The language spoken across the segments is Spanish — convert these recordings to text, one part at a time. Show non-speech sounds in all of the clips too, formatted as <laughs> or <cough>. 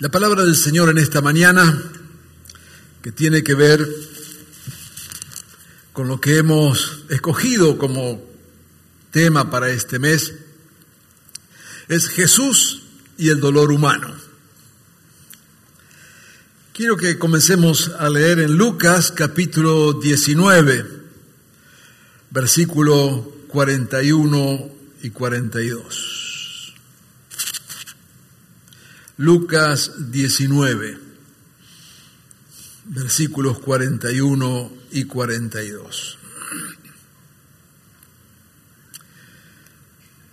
La palabra del Señor en esta mañana, que tiene que ver con lo que hemos escogido como tema para este mes, es Jesús y el dolor humano. Quiero que comencemos a leer en Lucas capítulo 19, versículo 41 y 42. Lucas 19, versículos 41 y 42.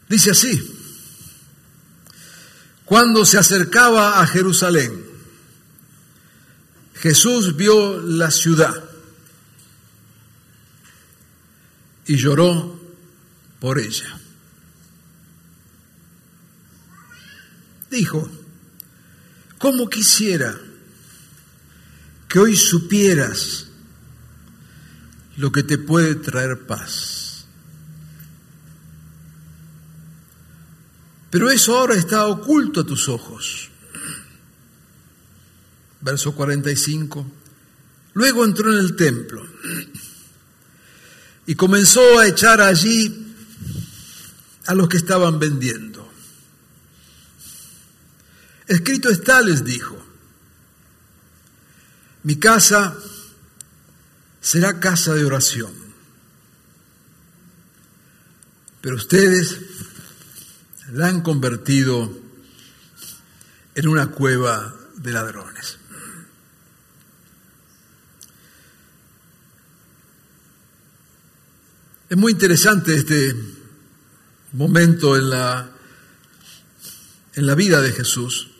Dice así, cuando se acercaba a Jerusalén, Jesús vio la ciudad y lloró por ella. Dijo, ¿Cómo quisiera que hoy supieras lo que te puede traer paz? Pero eso ahora está oculto a tus ojos. Verso 45. Luego entró en el templo y comenzó a echar allí a los que estaban vendiendo Escrito está, les dijo, mi casa será casa de oración, pero ustedes la han convertido en una cueva de ladrones. Es muy interesante este momento en la, en la vida de Jesús.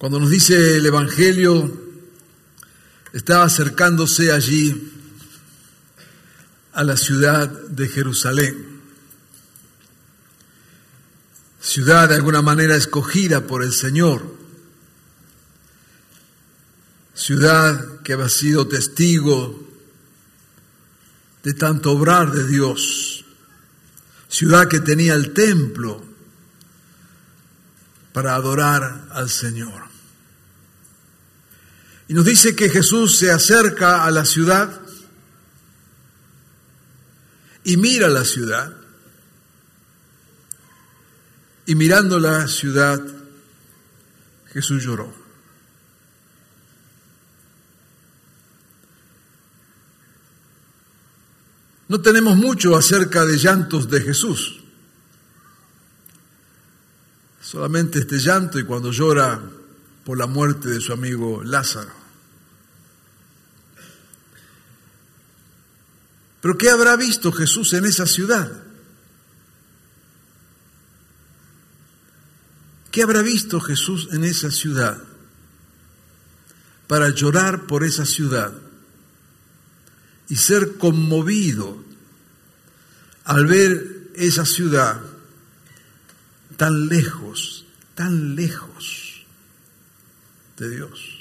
Cuando nos dice el Evangelio, estaba acercándose allí a la ciudad de Jerusalén, ciudad de alguna manera escogida por el Señor, ciudad que había sido testigo de tanto obrar de Dios, ciudad que tenía el templo para adorar al Señor. Y nos dice que Jesús se acerca a la ciudad y mira la ciudad. Y mirando la ciudad, Jesús lloró. No tenemos mucho acerca de llantos de Jesús. Solamente este llanto y cuando llora por la muerte de su amigo Lázaro. Pero ¿qué habrá visto Jesús en esa ciudad? ¿Qué habrá visto Jesús en esa ciudad para llorar por esa ciudad y ser conmovido al ver esa ciudad tan lejos, tan lejos de Dios?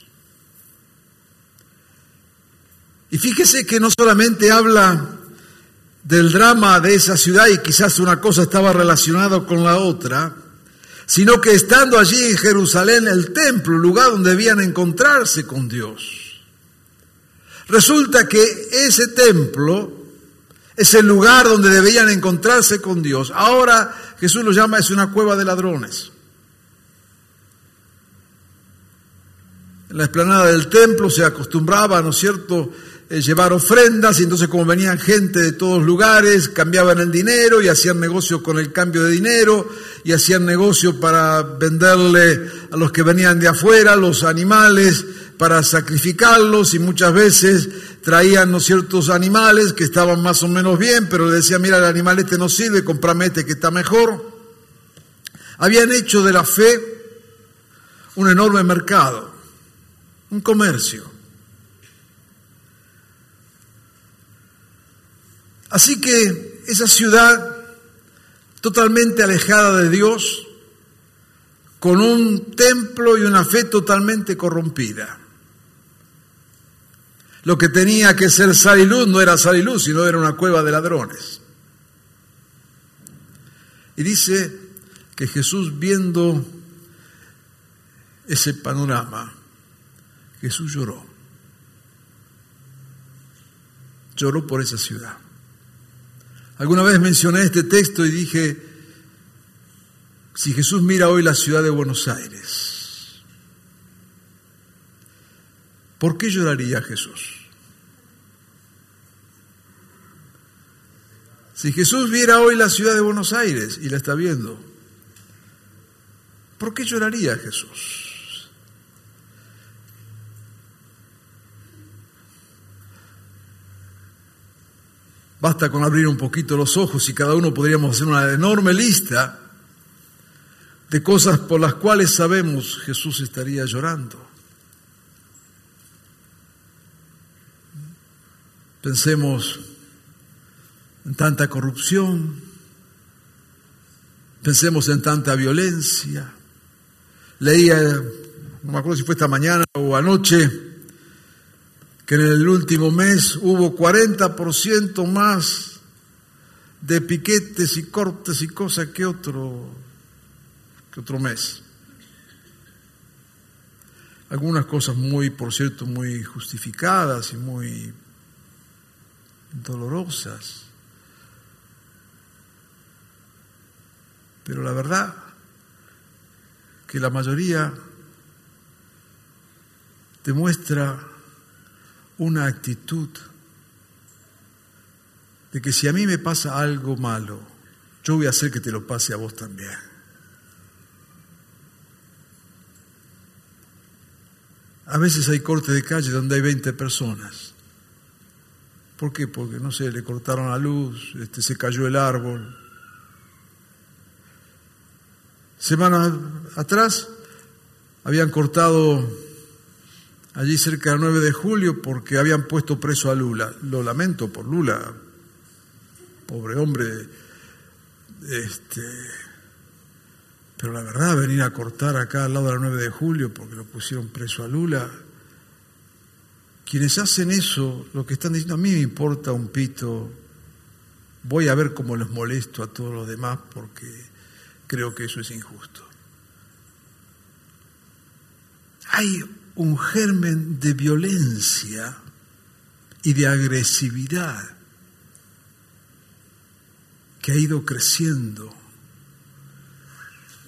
Y fíjese que no solamente habla del drama de esa ciudad y quizás una cosa estaba relacionada con la otra, sino que estando allí en Jerusalén, el templo, el lugar donde debían encontrarse con Dios. Resulta que ese templo es el lugar donde debían encontrarse con Dios. Ahora Jesús lo llama es una cueva de ladrones. En la explanada del templo se acostumbraba, ¿no es cierto?, eh, llevar ofrendas y entonces como venían gente de todos lugares, cambiaban el dinero y hacían negocio con el cambio de dinero y hacían negocio para venderle a los que venían de afuera los animales para sacrificarlos y muchas veces traían ¿no, ciertos animales que estaban más o menos bien, pero le decían, mira, el animal este no sirve, comprame este que está mejor. Habían hecho de la fe un enorme mercado, un comercio. Así que esa ciudad totalmente alejada de Dios, con un templo y una fe totalmente corrompida. Lo que tenía que ser sal y luz no era sal y luz, sino era una cueva de ladrones. Y dice que Jesús viendo ese panorama, Jesús lloró. Lloró por esa ciudad. Alguna vez mencioné este texto y dije, si Jesús mira hoy la ciudad de Buenos Aires, ¿por qué lloraría Jesús? Si Jesús viera hoy la ciudad de Buenos Aires y la está viendo, ¿por qué lloraría Jesús? Basta con abrir un poquito los ojos y cada uno podríamos hacer una enorme lista de cosas por las cuales sabemos Jesús estaría llorando. Pensemos en tanta corrupción, pensemos en tanta violencia. Leía, no me acuerdo si fue esta mañana o anoche, que en el último mes hubo 40% más de piquetes y cortes y cosas que otro, que otro mes. Algunas cosas muy, por cierto, muy justificadas y muy dolorosas. Pero la verdad que la mayoría demuestra una actitud de que si a mí me pasa algo malo, yo voy a hacer que te lo pase a vos también. A veces hay cortes de calle donde hay 20 personas. ¿Por qué? Porque, no sé, le cortaron la luz, este, se cayó el árbol. Semanas atrás habían cortado allí cerca del 9 de julio porque habían puesto preso a Lula. Lo lamento por Lula, pobre hombre. Este, pero la verdad, venir a cortar acá al lado del 9 de julio porque lo pusieron preso a Lula. Quienes hacen eso, lo que están diciendo, a mí me importa un pito, voy a ver cómo les molesto a todos los demás porque creo que eso es injusto. Hay un germen de violencia y de agresividad que ha ido creciendo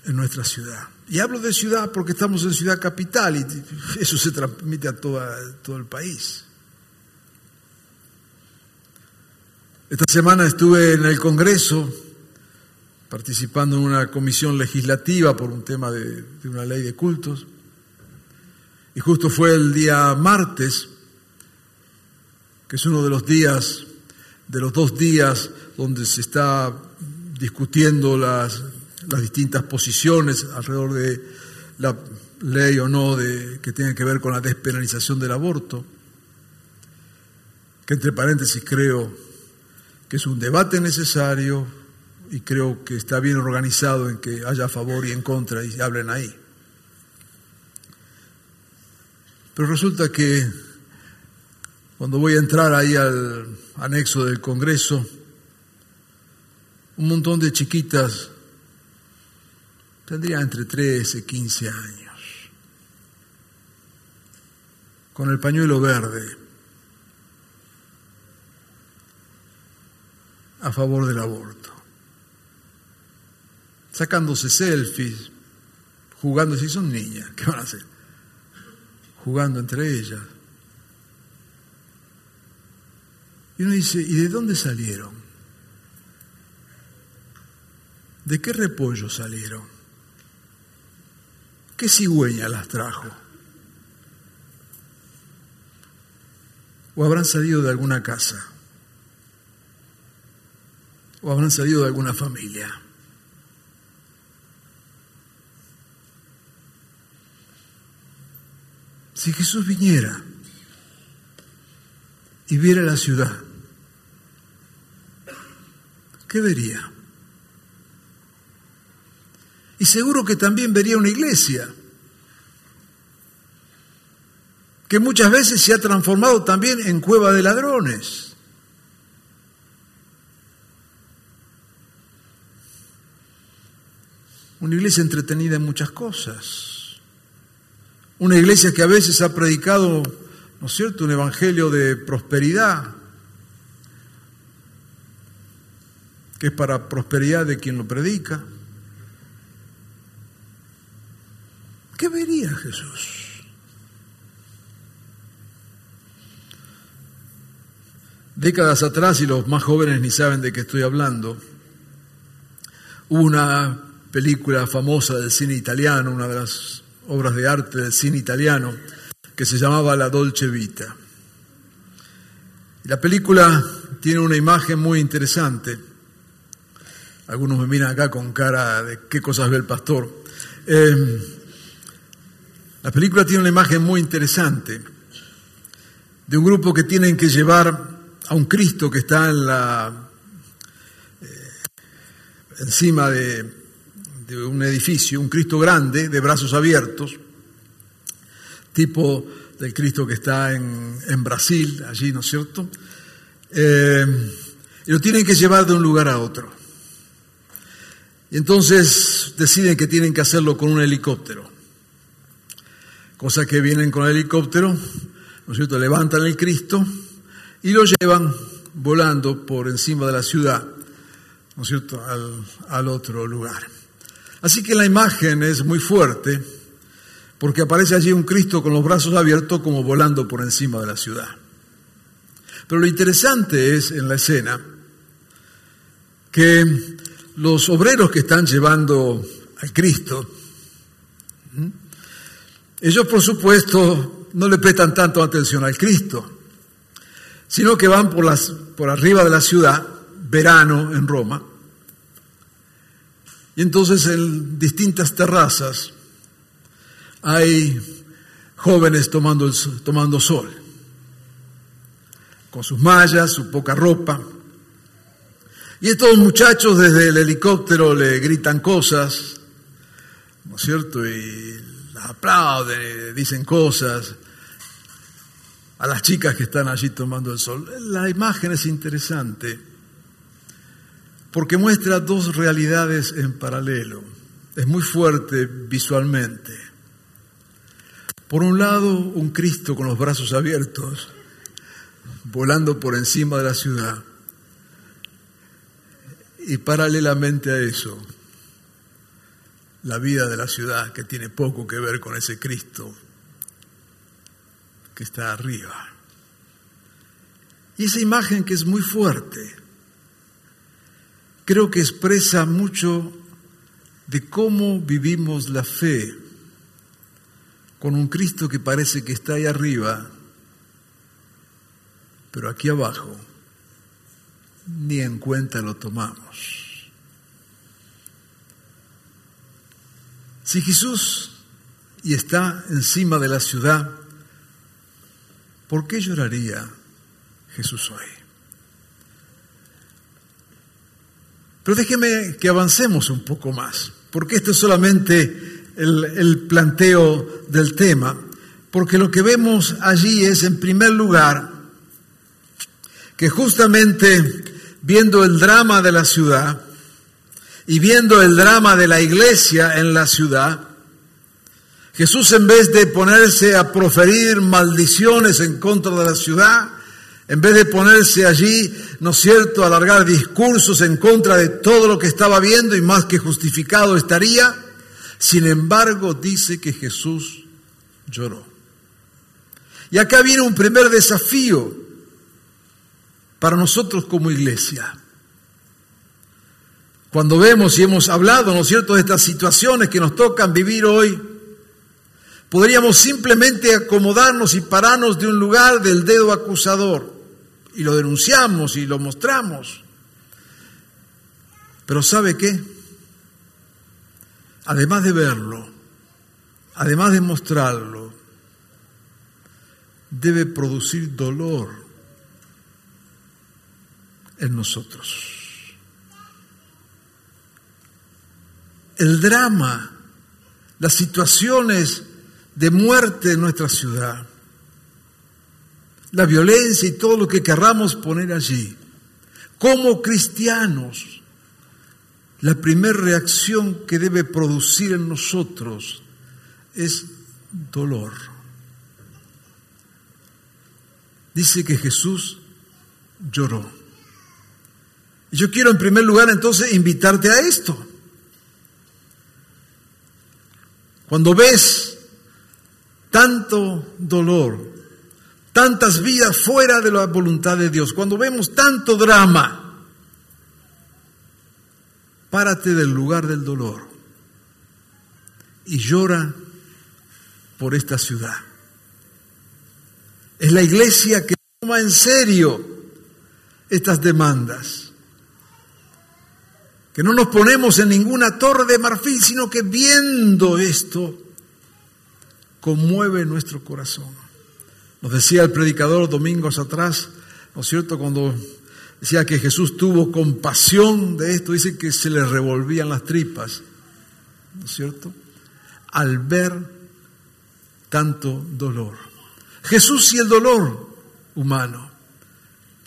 en nuestra ciudad. Y hablo de ciudad porque estamos en ciudad capital y eso se transmite a todo el país. Esta semana estuve en el Congreso participando en una comisión legislativa por un tema de una ley de cultos. Y justo fue el día martes, que es uno de los días, de los dos días donde se está discutiendo las, las distintas posiciones alrededor de la ley o no de, que tiene que ver con la despenalización del aborto, que entre paréntesis creo que es un debate necesario y creo que está bien organizado en que haya a favor y en contra y hablen ahí. Pero resulta que cuando voy a entrar ahí al anexo del Congreso, un montón de chiquitas tendrían entre 13 y 15 años, con el pañuelo verde, a favor del aborto, sacándose selfies, jugando, si son niñas, ¿qué van a hacer? Jugando entre ellas. Y uno dice, ¿y de dónde salieron? ¿De qué repollo salieron? ¿Qué cigüeña las trajo? ¿O habrán salido de alguna casa? ¿O habrán salido de alguna familia? Si Jesús viniera y viera la ciudad, ¿qué vería? Y seguro que también vería una iglesia, que muchas veces se ha transformado también en cueva de ladrones. Una iglesia entretenida en muchas cosas. Una iglesia que a veces ha predicado, ¿no es cierto?, un evangelio de prosperidad, que es para prosperidad de quien lo predica. ¿Qué vería Jesús? Décadas atrás, y los más jóvenes ni saben de qué estoy hablando, hubo una película famosa del cine italiano, una de las obras de arte del cine italiano, que se llamaba La Dolce Vita. La película tiene una imagen muy interesante. Algunos me miran acá con cara de qué cosas ve el pastor. Eh, la película tiene una imagen muy interesante de un grupo que tienen que llevar a un Cristo que está en la, eh, encima de, de un edificio, un Cristo grande, de brazos abiertos, tipo del Cristo que está en, Brasil, allí, ¿no es cierto? Eh, y lo tienen que llevar de un lugar a otro. Y entonces deciden que tienen que hacerlo con un helicóptero. Cosa que vienen con el helicóptero, ¿no es cierto? Levantan el Cristo y lo llevan volando por encima de la ciudad, ¿no es cierto?, al, al otro lugar. Así que la imagen es muy fuerte porque aparece allí un Cristo con los brazos abiertos como volando por encima de la ciudad. Pero lo interesante es en la escena que los obreros que están llevando al Cristo, ellos por supuesto no le prestan tanto atención al Cristo, sino que van por, las, por arriba de la ciudad, verano en Roma, y entonces en distintas terrazas hay jóvenes tomando, tomando sol, con sus mallas, su poca ropa. Y estos muchachos desde el helicóptero le gritan cosas, ¿no es cierto? Y las aplauden, dicen cosas a las chicas que están allí tomando el sol. La imagen es interesante porque muestra dos realidades en paralelo. Es muy fuerte visualmente. Por un lado, un Cristo con los brazos abiertos, volando por encima de la ciudad. Y paralelamente a eso, la vida de la ciudad que tiene poco que ver con ese Cristo que está arriba. Y esa imagen que es muy fuerte, creo que expresa mucho de cómo vivimos la fe con un Cristo que parece que está ahí arriba, pero aquí abajo ni en cuenta lo tomamos. Si Jesús y está encima de la ciudad, ¿por qué lloraría Jesús hoy? Pero déjeme que avancemos un poco más, porque este es solamente el, planteo del tema, porque lo que vemos allí es, en primer lugar, que justamente viendo el drama de la ciudad y viendo el drama de la iglesia en la ciudad, Jesús en vez de ponerse a proferir maldiciones en contra de la ciudad, en vez de ponerse allí, ¿no es cierto?, alargar discursos en contra de todo lo que estaba viendo y más que justificado estaría, sin embargo dice que Jesús lloró. Y acá viene un primer desafío. para nosotros como iglesia. Cuando vemos y hemos hablado, ¿no es cierto?, de estas situaciones que nos tocan vivir hoy, podríamos simplemente acomodarnos y pararnos de un lugar del dedo acusador y lo denunciamos y lo mostramos. Pero ¿sabe qué? Además de verlo, además de mostrarlo, debe producir dolor en nosotros. el drama, las situaciones de muerte en nuestra ciudad, la violencia y todo lo que querramos poner allí. Como cristianos, la primera reacción que debe producir en nosotros es dolor. Dice que Jesús lloró. Yo quiero en primer lugar entonces invitarte a esto. Cuando ves tanto dolor, tantas vidas fuera de la voluntad de Dios, cuando vemos tanto drama, párate del lugar del dolor y llora por esta ciudad. Es la iglesia que toma en serio estas demandas que no nos ponemos en ninguna torre de marfil, sino que viendo esto conmueve nuestro corazón. Nos decía el predicador domingos atrás, ¿no es cierto? Cuando decía que Jesús tuvo compasión de esto, dice que se le revolvían las tripas, ¿no es cierto? Al ver tanto dolor. Jesús y el dolor humano,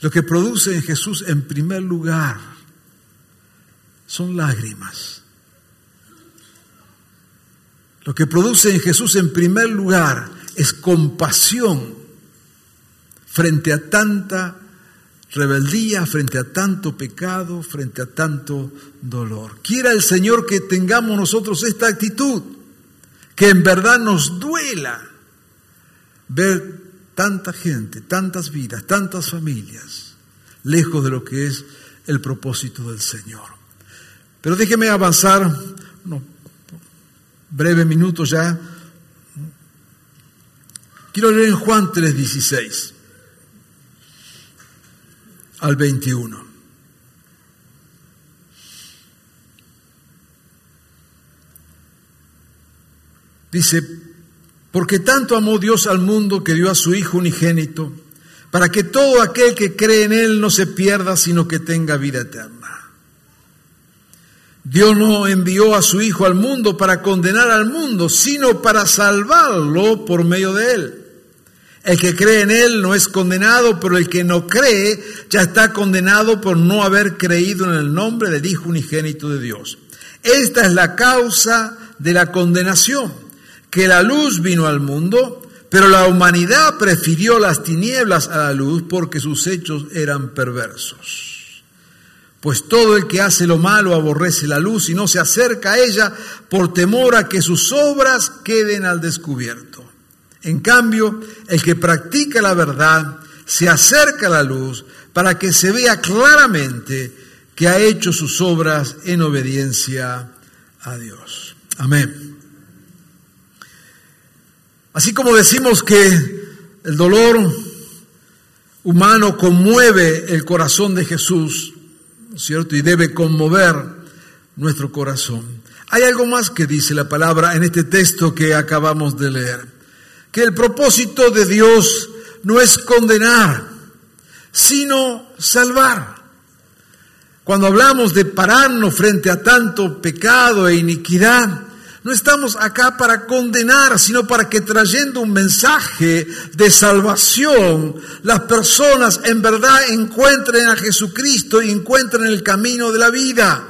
lo que produce en Jesús en primer lugar son lágrimas. Lo que produce en Jesús en primer lugar es compasión frente a tanta rebeldía, frente a tanto pecado, frente a tanto dolor. Quiera el Señor que tengamos nosotros esta actitud, que en verdad nos duela ver tanta gente, tantas vidas, tantas familias, lejos de lo que es el propósito del Señor. Pero déjeme avanzar, unos breves minutos ya. Quiero leer en Juan 3:16 al 21. Dice, porque tanto amó Dios al mundo que dio a su Hijo unigénito, para que todo aquel que cree en Él no se pierda, sino que tenga vida eterna. Dios no envió a su Hijo al mundo para condenar al mundo, sino para salvarlo por medio de él. El que cree en él no es condenado, pero el que no cree ya está condenado por no haber creído en el nombre del Hijo unigénito de Dios. Esta es la causa de la condenación, que la luz vino al mundo, pero la humanidad prefirió las tinieblas a la luz porque sus hechos eran perversos. Pues todo el que hace lo malo aborrece la luz y no se acerca a ella por temor a que sus obras queden al descubierto. En cambio, el que practica la verdad se acerca a la luz para que se vea claramente que ha hecho sus obras en obediencia a Dios. Amén. Así como decimos que el dolor humano conmueve el corazón de Jesús, ¿cierto? Y debe conmover nuestro corazón. Hay algo más que dice la palabra en este texto que acabamos de leer, que el propósito de Dios no es condenar, sino salvar. Cuando hablamos de pararnos frente a tanto pecado e iniquidad, no estamos acá para condenar, sino para que trayendo un mensaje de salvación, las personas en verdad encuentren a Jesucristo y encuentren el camino de la vida.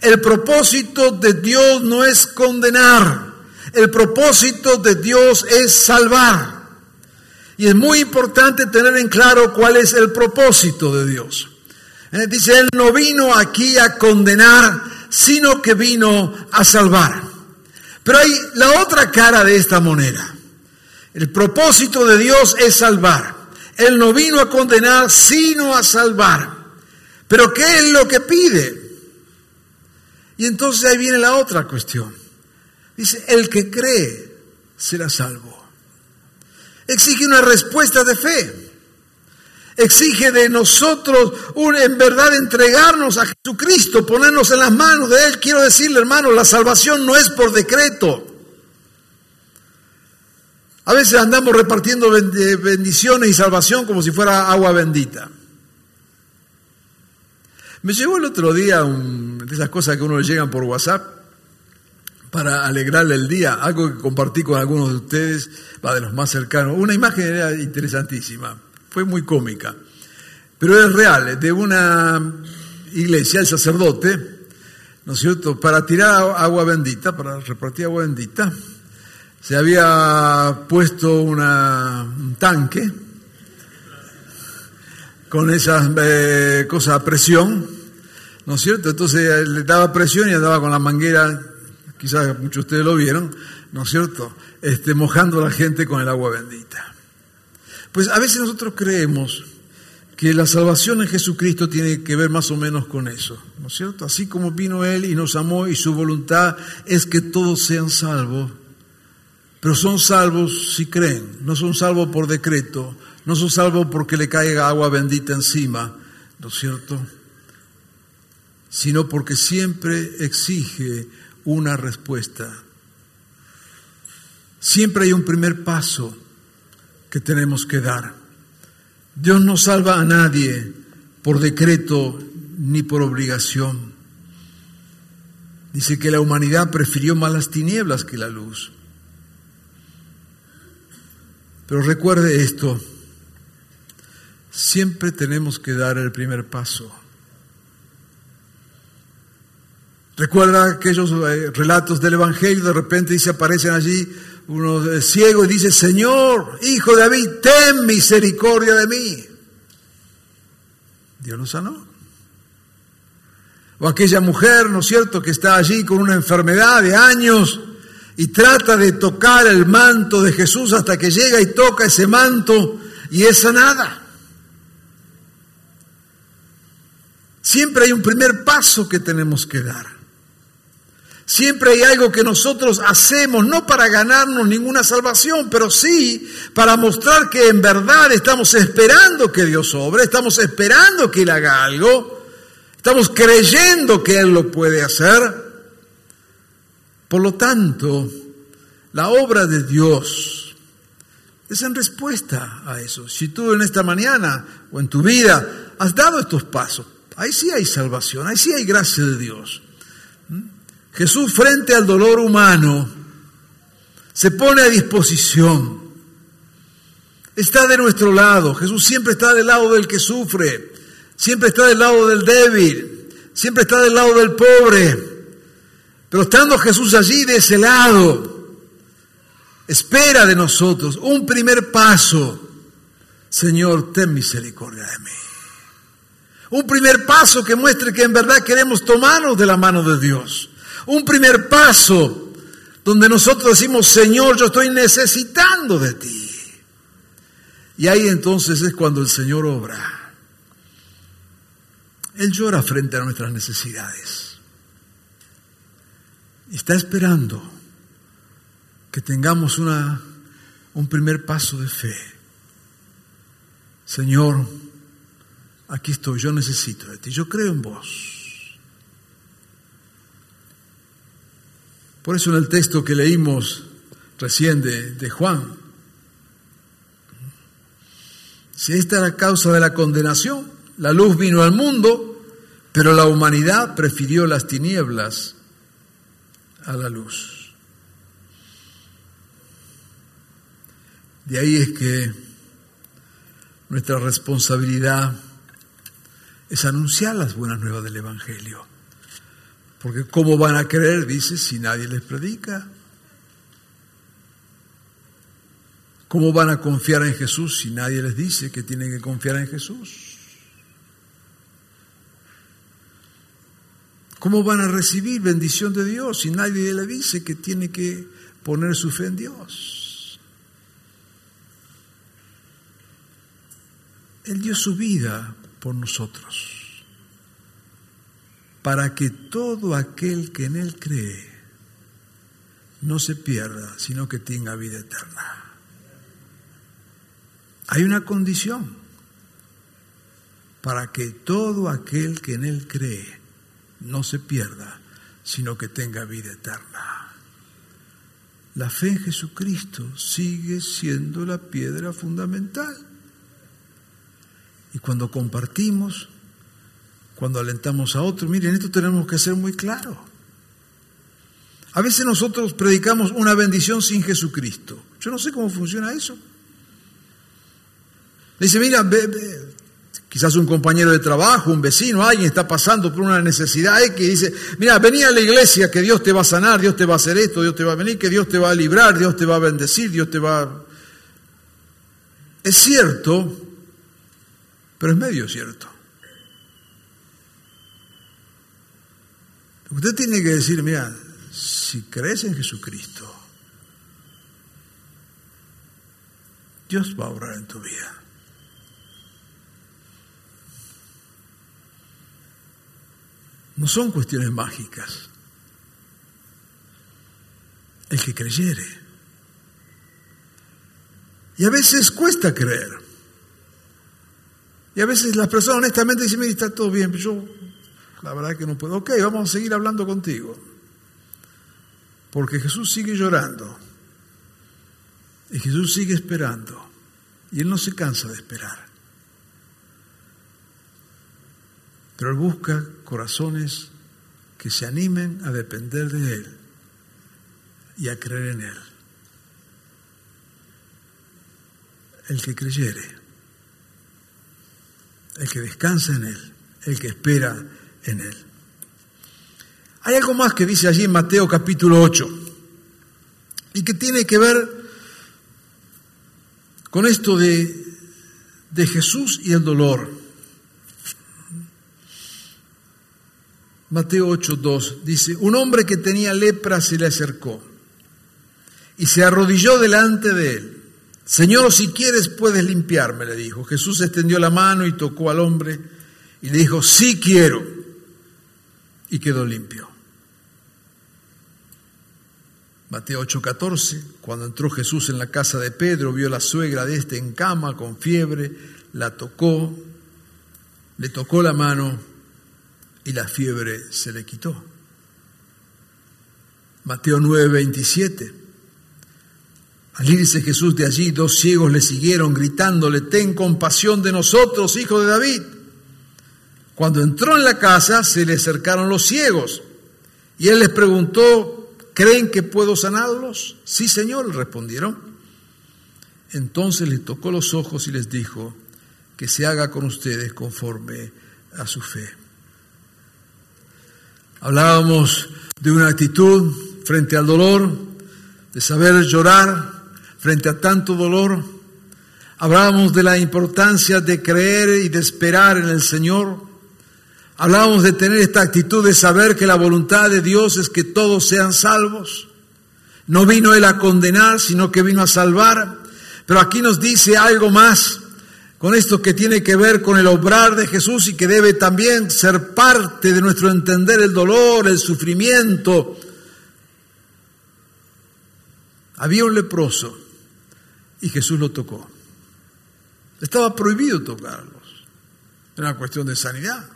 El propósito de Dios no es condenar, el propósito de Dios es salvar. Y es muy importante tener en claro cuál es el propósito de Dios. Eh, dice, Él no vino aquí a condenar, sino que vino a salvar. Pero hay la otra cara de esta moneda. El propósito de Dios es salvar. Él no vino a condenar, sino a salvar. Pero ¿qué es lo que pide? Y entonces ahí viene la otra cuestión. Dice, el que cree será salvo. Exige una respuesta de fe. Exige de nosotros un, en verdad entregarnos a Jesucristo, ponernos en las manos de Él. Quiero decirle, hermano, la salvación no es por decreto. A veces andamos repartiendo bendiciones y salvación como si fuera agua bendita. Me llegó el otro día de esas cosas que uno le llegan por WhatsApp para alegrarle el día, algo que compartí con algunos de ustedes, va de los más cercanos. Una imagen era interesantísima, fue muy cómica, pero es real, de una iglesia, el sacerdote, ¿no es cierto?, para tirar agua bendita, para repartir agua bendita, se había puesto un tanque con esas eh, cosas a presión, ¿no es cierto? Entonces le daba presión y andaba con la manguera, quizás muchos de ustedes lo vieron, ¿no es cierto? Este, mojando a la gente con el agua bendita. Pues a veces nosotros creemos que la salvación en Jesucristo tiene que ver más o menos con eso, ¿no es cierto? Así como vino Él y nos amó y su voluntad es que todos sean salvos, pero son salvos si creen, no son salvos por decreto, no son salvos porque le caiga agua bendita encima, ¿no es cierto? Sino porque siempre exige una respuesta. Siempre hay un primer paso que tenemos que dar. Dios no salva a nadie por decreto ni por obligación. Dice que la humanidad prefirió más las tinieblas que la luz. Pero recuerde esto, siempre tenemos que dar el primer paso. Recuerda aquellos eh, relatos del Evangelio, de repente dice, aparecen allí uno ciego y dice, Señor, hijo de David, ten misericordia de mí. Dios lo sanó. O aquella mujer, ¿no es cierto?, que está allí con una enfermedad de años y trata de tocar el manto de Jesús hasta que llega y toca ese manto y es sanada. Siempre hay un primer paso que tenemos que dar. Siempre hay algo que nosotros hacemos, no para ganarnos ninguna salvación, pero sí para mostrar que en verdad estamos esperando que Dios obre, estamos esperando que Él haga algo, estamos creyendo que Él lo puede hacer. Por lo tanto, la obra de Dios es en respuesta a eso. Si tú en esta mañana o en tu vida has dado estos pasos, Ahí sí hay salvación, ahí sí hay gracia de Dios. Jesús frente al dolor humano se pone a disposición. Está de nuestro lado. Jesús siempre está del lado del que sufre. Siempre está del lado del débil. Siempre está del lado del pobre. Pero estando Jesús allí de ese lado, espera de nosotros un primer paso. Señor, ten misericordia de mí. Un primer paso que muestre que en verdad queremos tomarnos de la mano de Dios. Un primer paso donde nosotros decimos, Señor, yo estoy necesitando de ti. Y ahí entonces es cuando el Señor obra. Él llora frente a nuestras necesidades. Está esperando que tengamos una, un primer paso de fe. Señor, aquí estoy, yo necesito de ti, yo creo en vos. Por eso en el texto que leímos recién de, Juan, si esta era causa de la condenación, la luz vino al mundo, pero la humanidad prefirió las tinieblas a la luz. De ahí es que nuestra responsabilidad es anunciar las buenas nuevas del Evangelio. Porque ¿cómo van a creer, dice, si nadie les predica? ¿Cómo van a confiar en Jesús si nadie les dice que tienen que confiar en Jesús? ¿Cómo van a recibir bendición de Dios si nadie les dice que tiene que poner su fe en Dios? Él dio su vida por nosotros, para que todo aquel que en Él cree no se pierda, sino que tenga vida eterna. Hay una condición para que todo aquel que en Él cree no se pierda, sino que tenga vida eterna. La fe en Jesucristo sigue siendo la piedra fundamental. Y cuando compartimos, cuando alentamos a otros, miren, esto tenemos que ser muy claro. A veces nosotros predicamos una bendición sin Jesucristo. Yo no sé cómo funciona eso. Dice, mira, quizás un compañero de trabajo, un vecino, alguien está pasando por una necesidad que dice, mira, vení a la iglesia que Dios te va a sanar, Dios te va a hacer esto, Dios te va a venir, que Dios te va a librar, Dios te va a bendecir, Dios te va a... Es cierto, pero es medio cierto. Usted tiene que decir, mira, si crees en Jesucristo, Dios va a obrar en tu vida. No son cuestiones mágicas. El que creyere. Y a veces cuesta creer. Y a veces las personas honestamente dicen, mira, está todo bien, pero yo la verdad que no puedo. Ok, vamos a seguir hablando contigo. Porque Jesús sigue llorando. Y Jesús sigue esperando. Y Él no se cansa de esperar. Pero Él busca corazones que se animen a depender de Él y a creer en Él. El que creyere, el que descansa en Él, el que espera en Él. Hay algo más que dice allí en Mateo capítulo 8 y que tiene que ver con esto de, de Jesús y el dolor. Mateo 8.2 dice, un hombre que tenía lepra se le acercó y se arrodilló delante de él. Señor, si quieres puedes limpiarme, le dijo. Jesús extendió la mano y tocó al hombre y le dijo, sí quiero. Y quedó limpio. Mateo 8:14, cuando entró Jesús en la casa de Pedro, vio a la suegra de este en cama con fiebre, la tocó, le tocó la mano y la fiebre se le quitó. Mateo 9, 27. Al irse Jesús de allí, dos ciegos le siguieron gritándole, ten compasión de nosotros, hijo de David. Cuando entró en la casa, se le acercaron los ciegos y él les preguntó, ¿creen que puedo sanarlos? Sí, Señor, respondieron. Entonces les tocó los ojos y les dijo, que se haga con ustedes conforme a su fe. Hablábamos de una actitud frente al dolor, de saber llorar frente a tanto dolor. Hablábamos de la importancia de creer y de esperar en el Señor. Hablábamos de tener esta actitud de saber que la voluntad de Dios es que todos sean salvos. No vino Él a condenar, sino que vino a salvar. Pero aquí nos dice algo más con esto que tiene que ver con el obrar de Jesús y que debe también ser parte de nuestro entender el dolor, el sufrimiento. Había un leproso y Jesús lo tocó. Estaba prohibido tocarlos. Era una cuestión de sanidad.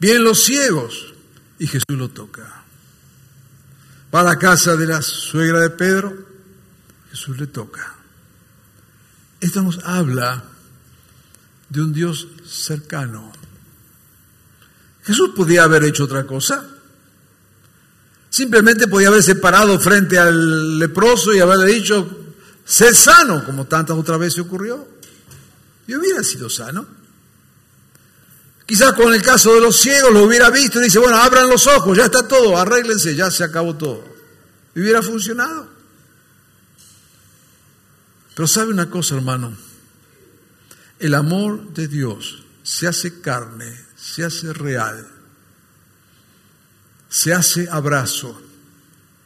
Vienen los ciegos y Jesús lo toca. Va a la casa de la suegra de Pedro, Jesús le toca. Esto nos habla de un Dios cercano. Jesús podía haber hecho otra cosa. Simplemente podía haberse parado frente al leproso y haberle dicho, sé sano, como tantas otras veces ocurrió. Y hubiera sido sano. Quizás con el caso de los ciegos lo hubiera visto y dice, bueno, abran los ojos, ya está todo, arréglense, ya se acabó todo. Y hubiera funcionado. Pero sabe una cosa, hermano, el amor de Dios se hace carne, se hace real, se hace abrazo,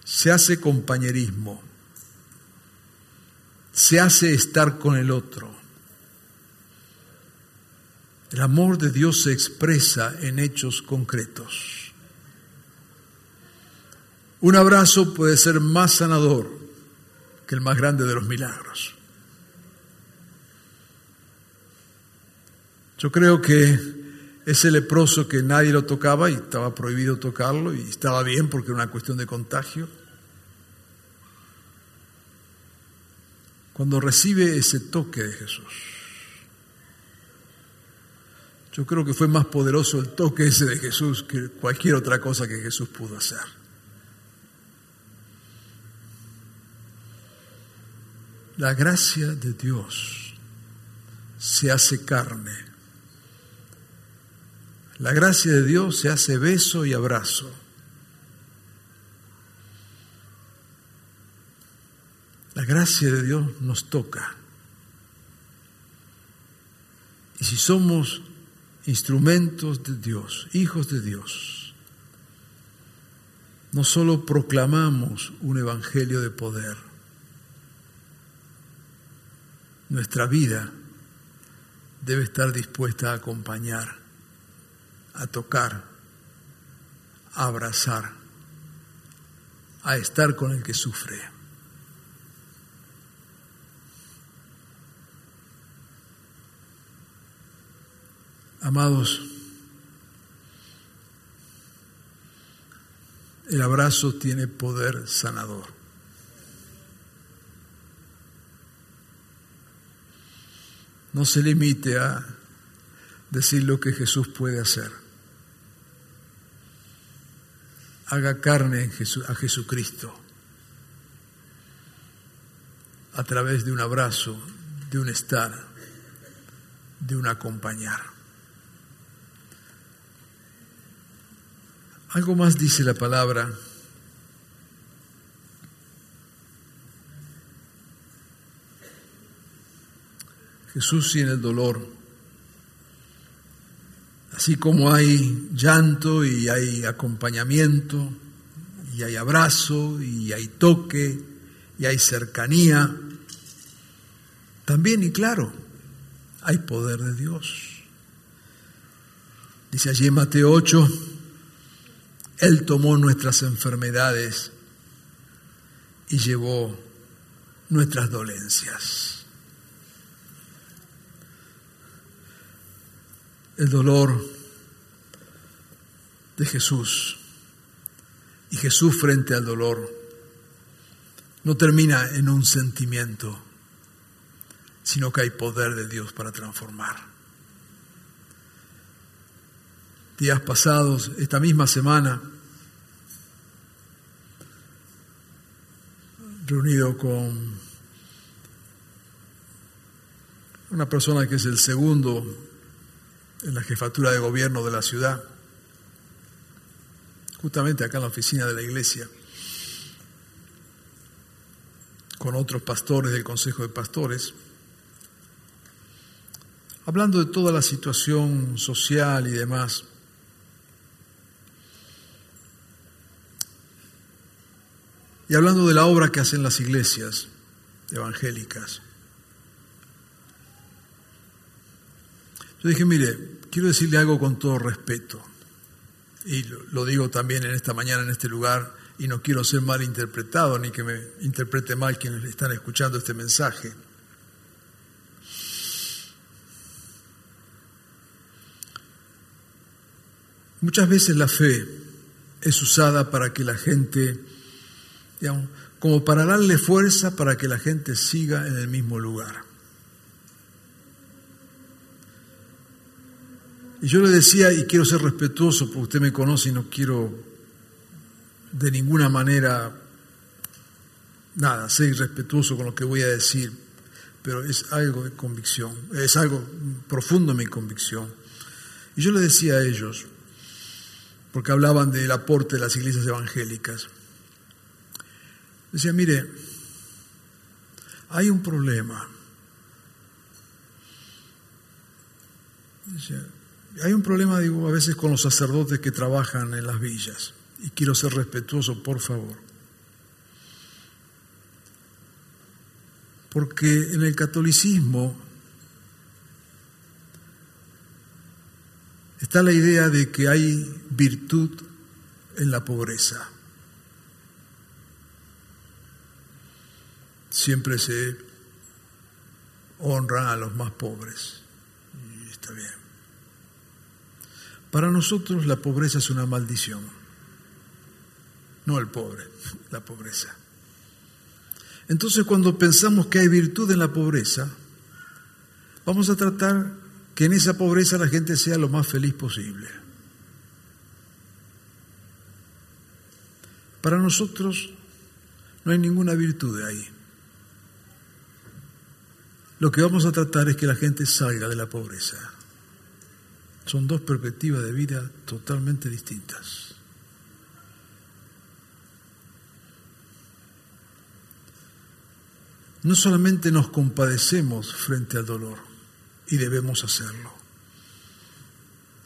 se hace compañerismo. se hace estar con el otro. El amor de Dios se expresa en hechos concretos. Un abrazo puede ser más sanador que el más grande de los milagros. Yo creo que ese leproso que nadie lo tocaba y estaba prohibido tocarlo y estaba bien porque era una cuestión de contagio, cuando recibe ese toque de Jesús. Yo creo que fue más poderoso el toque ese de Jesús que cualquier otra cosa que Jesús pudo hacer. La gracia de Dios se hace carne. La gracia de Dios se hace beso y abrazo. La gracia de Dios nos toca. Y si somos instrumentos de Dios, hijos de Dios, no solo proclamamos un evangelio de poder, nuestra vida debe estar dispuesta a acompañar, a tocar, a abrazar, a estar con el que sufre. Amados, el abrazo tiene poder sanador. No se limite a decir lo que Jesús puede hacer. Haga carne a Jesucristo a través de un abrazo, de un estar, de un acompañar. Algo más dice la palabra. Jesús sin el dolor. Así como hay llanto y hay acompañamiento, y hay abrazo, y hay toque, y hay cercanía, también y claro, hay poder de Dios. Dice allí en Mateo 8, él tomó nuestras enfermedades y llevó nuestras dolencias. El dolor de Jesús y Jesús frente al dolor no termina en un sentimiento, sino que hay poder de Dios para transformar. Días pasados, esta misma semana, reunido con una persona que es el segundo en la jefatura de gobierno de la ciudad, justamente acá en la oficina de la iglesia, con otros pastores del Consejo de Pastores, hablando de toda la situación social y demás. Y hablando de la obra que hacen las iglesias evangélicas, yo dije, mire, quiero decirle algo con todo respeto, y lo digo también en esta mañana, en este lugar, y no quiero ser mal interpretado, ni que me interprete mal quienes están escuchando este mensaje. Muchas veces la fe es usada para que la gente como para darle fuerza para que la gente siga en el mismo lugar. Y yo le decía, y quiero ser respetuoso, porque usted me conoce y no quiero de ninguna manera, nada, ser irrespetuoso con lo que voy a decir, pero es algo de convicción, es algo profundo mi convicción. Y yo le decía a ellos, porque hablaban del aporte de las iglesias evangélicas, Decía, mire, hay un problema. hay un problema, digo, a veces con los sacerdotes que trabajan en las villas. Y quiero ser respetuoso, por favor. Porque en el catolicismo está la idea de que hay virtud en la pobreza. Siempre se honra a los más pobres. Y está bien. Para nosotros la pobreza es una maldición. No el pobre, <laughs> la pobreza. Entonces cuando pensamos que hay virtud en la pobreza, vamos a tratar que en esa pobreza la gente sea lo más feliz posible. Para nosotros no hay ninguna virtud ahí. Lo que vamos a tratar es que la gente salga de la pobreza. Son dos perspectivas de vida totalmente distintas. No solamente nos compadecemos frente al dolor, y debemos hacerlo.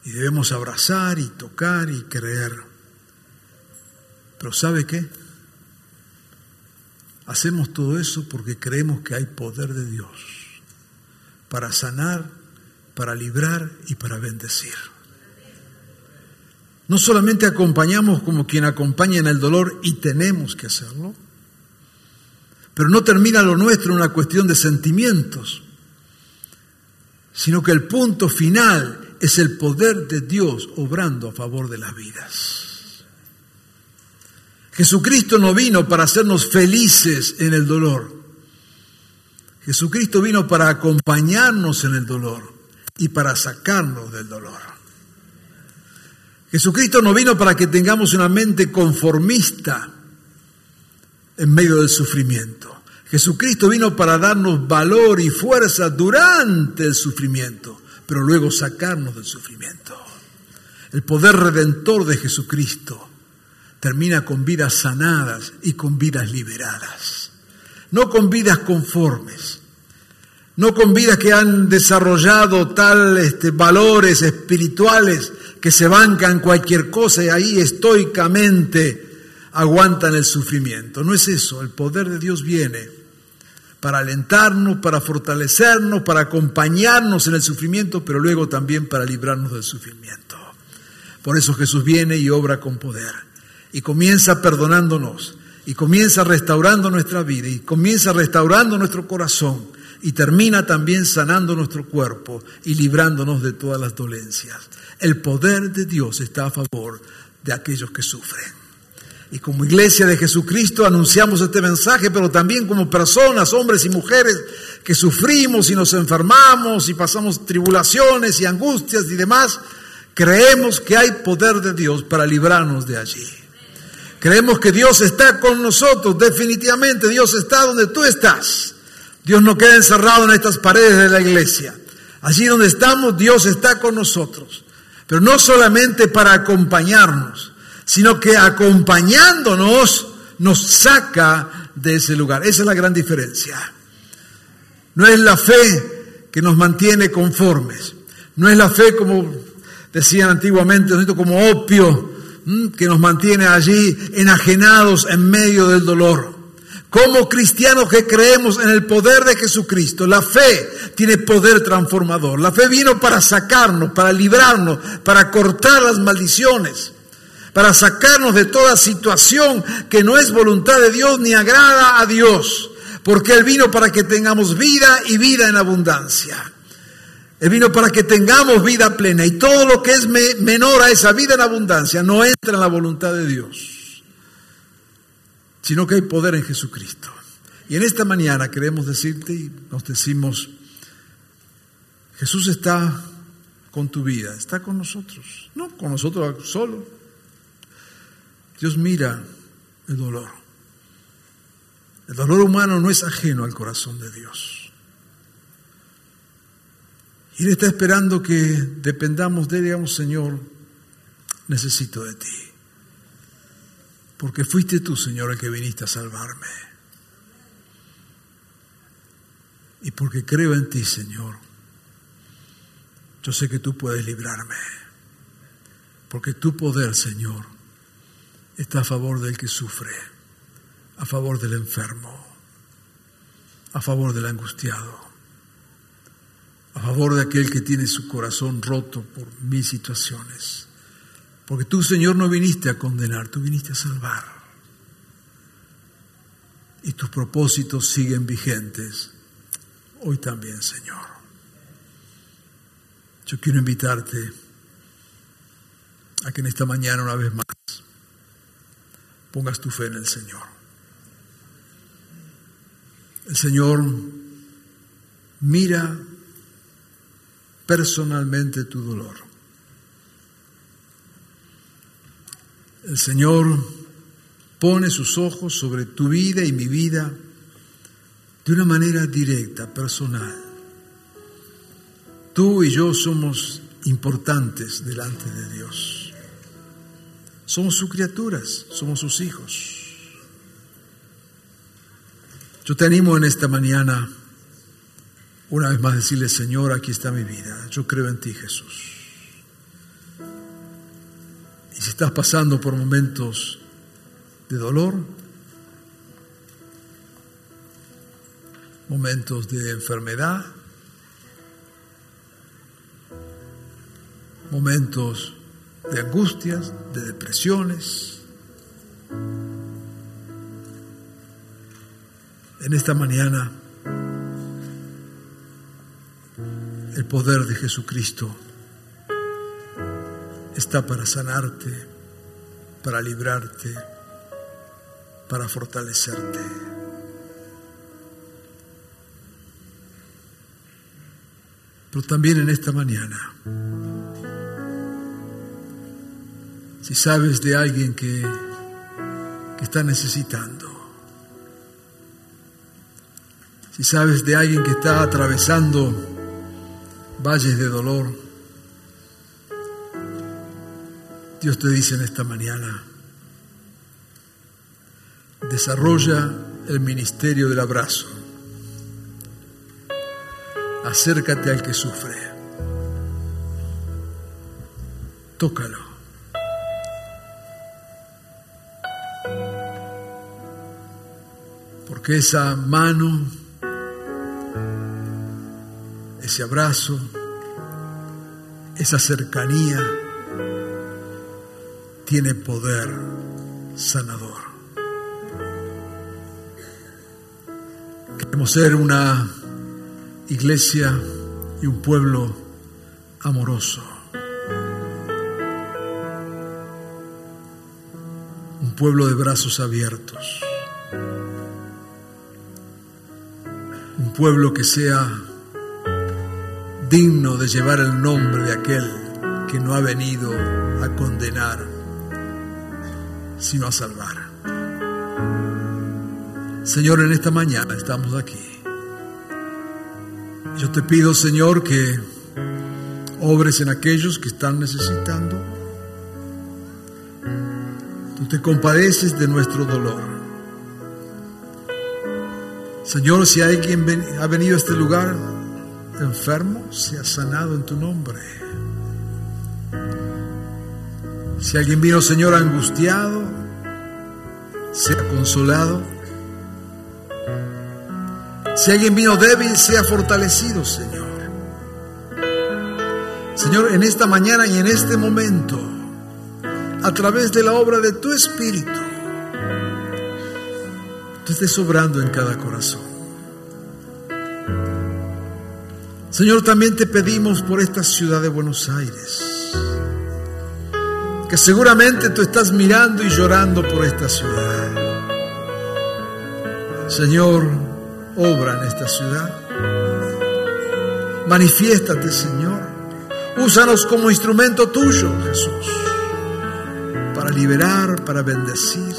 Y debemos abrazar y tocar y creer. Pero ¿sabe qué? Hacemos todo eso porque creemos que hay poder de Dios para sanar, para librar y para bendecir. No solamente acompañamos como quien acompaña en el dolor y tenemos que hacerlo, pero no termina lo nuestro en una cuestión de sentimientos, sino que el punto final es el poder de Dios obrando a favor de las vidas. Jesucristo no vino para hacernos felices en el dolor. Jesucristo vino para acompañarnos en el dolor y para sacarnos del dolor. Jesucristo no vino para que tengamos una mente conformista en medio del sufrimiento. Jesucristo vino para darnos valor y fuerza durante el sufrimiento, pero luego sacarnos del sufrimiento. El poder redentor de Jesucristo termina con vidas sanadas y con vidas liberadas, no con vidas conformes, no con vidas que han desarrollado tal este, valores espirituales que se bancan cualquier cosa y ahí estoicamente aguantan el sufrimiento. No es eso, el poder de Dios viene para alentarnos, para fortalecernos, para acompañarnos en el sufrimiento, pero luego también para librarnos del sufrimiento. Por eso Jesús viene y obra con poder y comienza perdonándonos y comienza restaurando nuestra vida y comienza restaurando nuestro corazón y termina también sanando nuestro cuerpo y librándonos de todas las dolencias. El poder de Dios está a favor de aquellos que sufren. Y como iglesia de Jesucristo anunciamos este mensaje, pero también como personas, hombres y mujeres, que sufrimos y nos enfermamos y pasamos tribulaciones y angustias y demás, creemos que hay poder de Dios para librarnos de allí. Creemos que Dios está con nosotros, definitivamente Dios está donde tú estás. Dios no queda encerrado en estas paredes de la iglesia. Allí donde estamos, Dios está con nosotros. Pero no solamente para acompañarnos, sino que acompañándonos nos saca de ese lugar. Esa es la gran diferencia. No es la fe que nos mantiene conformes. No es la fe como decían antiguamente, como opio que nos mantiene allí enajenados en medio del dolor. Como cristianos que creemos en el poder de Jesucristo, la fe tiene poder transformador. La fe vino para sacarnos, para librarnos, para cortar las maldiciones para sacarnos de toda situación que no es voluntad de Dios ni agrada a Dios, porque Él vino para que tengamos vida y vida en abundancia. Él vino para que tengamos vida plena y todo lo que es menor a esa vida en abundancia no entra en la voluntad de Dios, sino que hay poder en Jesucristo. Y en esta mañana queremos decirte y nos decimos, Jesús está con tu vida, está con nosotros, no con nosotros solo, Dios mira el dolor. El dolor humano no es ajeno al corazón de Dios. Y Él está esperando que dependamos de Él, digamos, Señor, necesito de ti. Porque fuiste tú, Señor, el que viniste a salvarme. Y porque creo en ti, Señor, yo sé que tú puedes librarme. Porque tu poder, Señor, está a favor del que sufre, a favor del enfermo. a favor del angustiado, a favor de aquel que tiene su corazón roto por mis situaciones. Porque tú, Señor, no viniste a condenar, tú viniste a salvar. Y tus propósitos siguen vigentes hoy también, Señor. Yo quiero invitarte a que en esta mañana una vez más pongas tu fe en el Señor. El Señor mira personalmente tu dolor. El Señor pone sus ojos sobre tu vida y mi vida de una manera directa, personal. Tú y yo somos importantes delante de Dios. Somos sus criaturas, somos sus hijos. Yo te animo en esta mañana una vez más decirle, Señor, aquí está mi vida, yo creo en ti Jesús. Estás pasando por momentos de dolor, momentos de enfermedad, momentos de angustias, de depresiones. En esta mañana, el poder de Jesucristo está para sanarte, para librarte, para fortalecerte. Pero también en esta mañana, si sabes de alguien que, está necesitando, si sabes de alguien que está atravesando valles de dolor, Dios te dice en esta mañana, desarrolla el ministerio del abrazo acércate al que sufre. Tócalo. Porque esa mano, ese abrazo, esa cercanía, tiene poder sanador. Queremos ser una iglesia y un pueblo amoroso. Un pueblo de brazos abiertos. Un pueblo que sea digno de llevar el nombre de aquel que no ha venido a condenar, sino a salvar. Señor, en esta mañana estamos aquí yo te pido, Señor, que obres en aquellos que están necesitando. Tú te compadeces de nuestro dolor. Señor, si alguien ha venido a este lugar enfermo, sea sanado en tu nombre. Si alguien vino, Señor, angustiado, sea consolado. Si alguien vino débil, sea fortalecido, Señor. Señor, en esta mañana y en este momento, a través de la obra de tu Espíritu, tú estés sobrando en cada corazón. Señor, también te pedimos por esta ciudad de Buenos Aires, que seguramente tú estás mirando y llorando por esta ciudad. Señor, obra en esta ciudad. Manifiéstate, Señor. Úsanos como instrumento tuyo, Jesús, para liberar, para bendecir.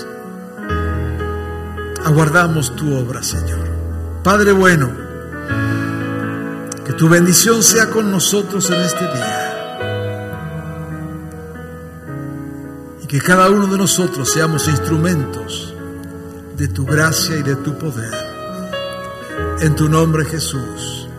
Aguardamos tu obra, Señor. Padre bueno, que tu bendición sea con nosotros en este día. Que cada uno de nosotros seamos instrumentos de tu gracia y de tu poder. En tu nombre Jesús.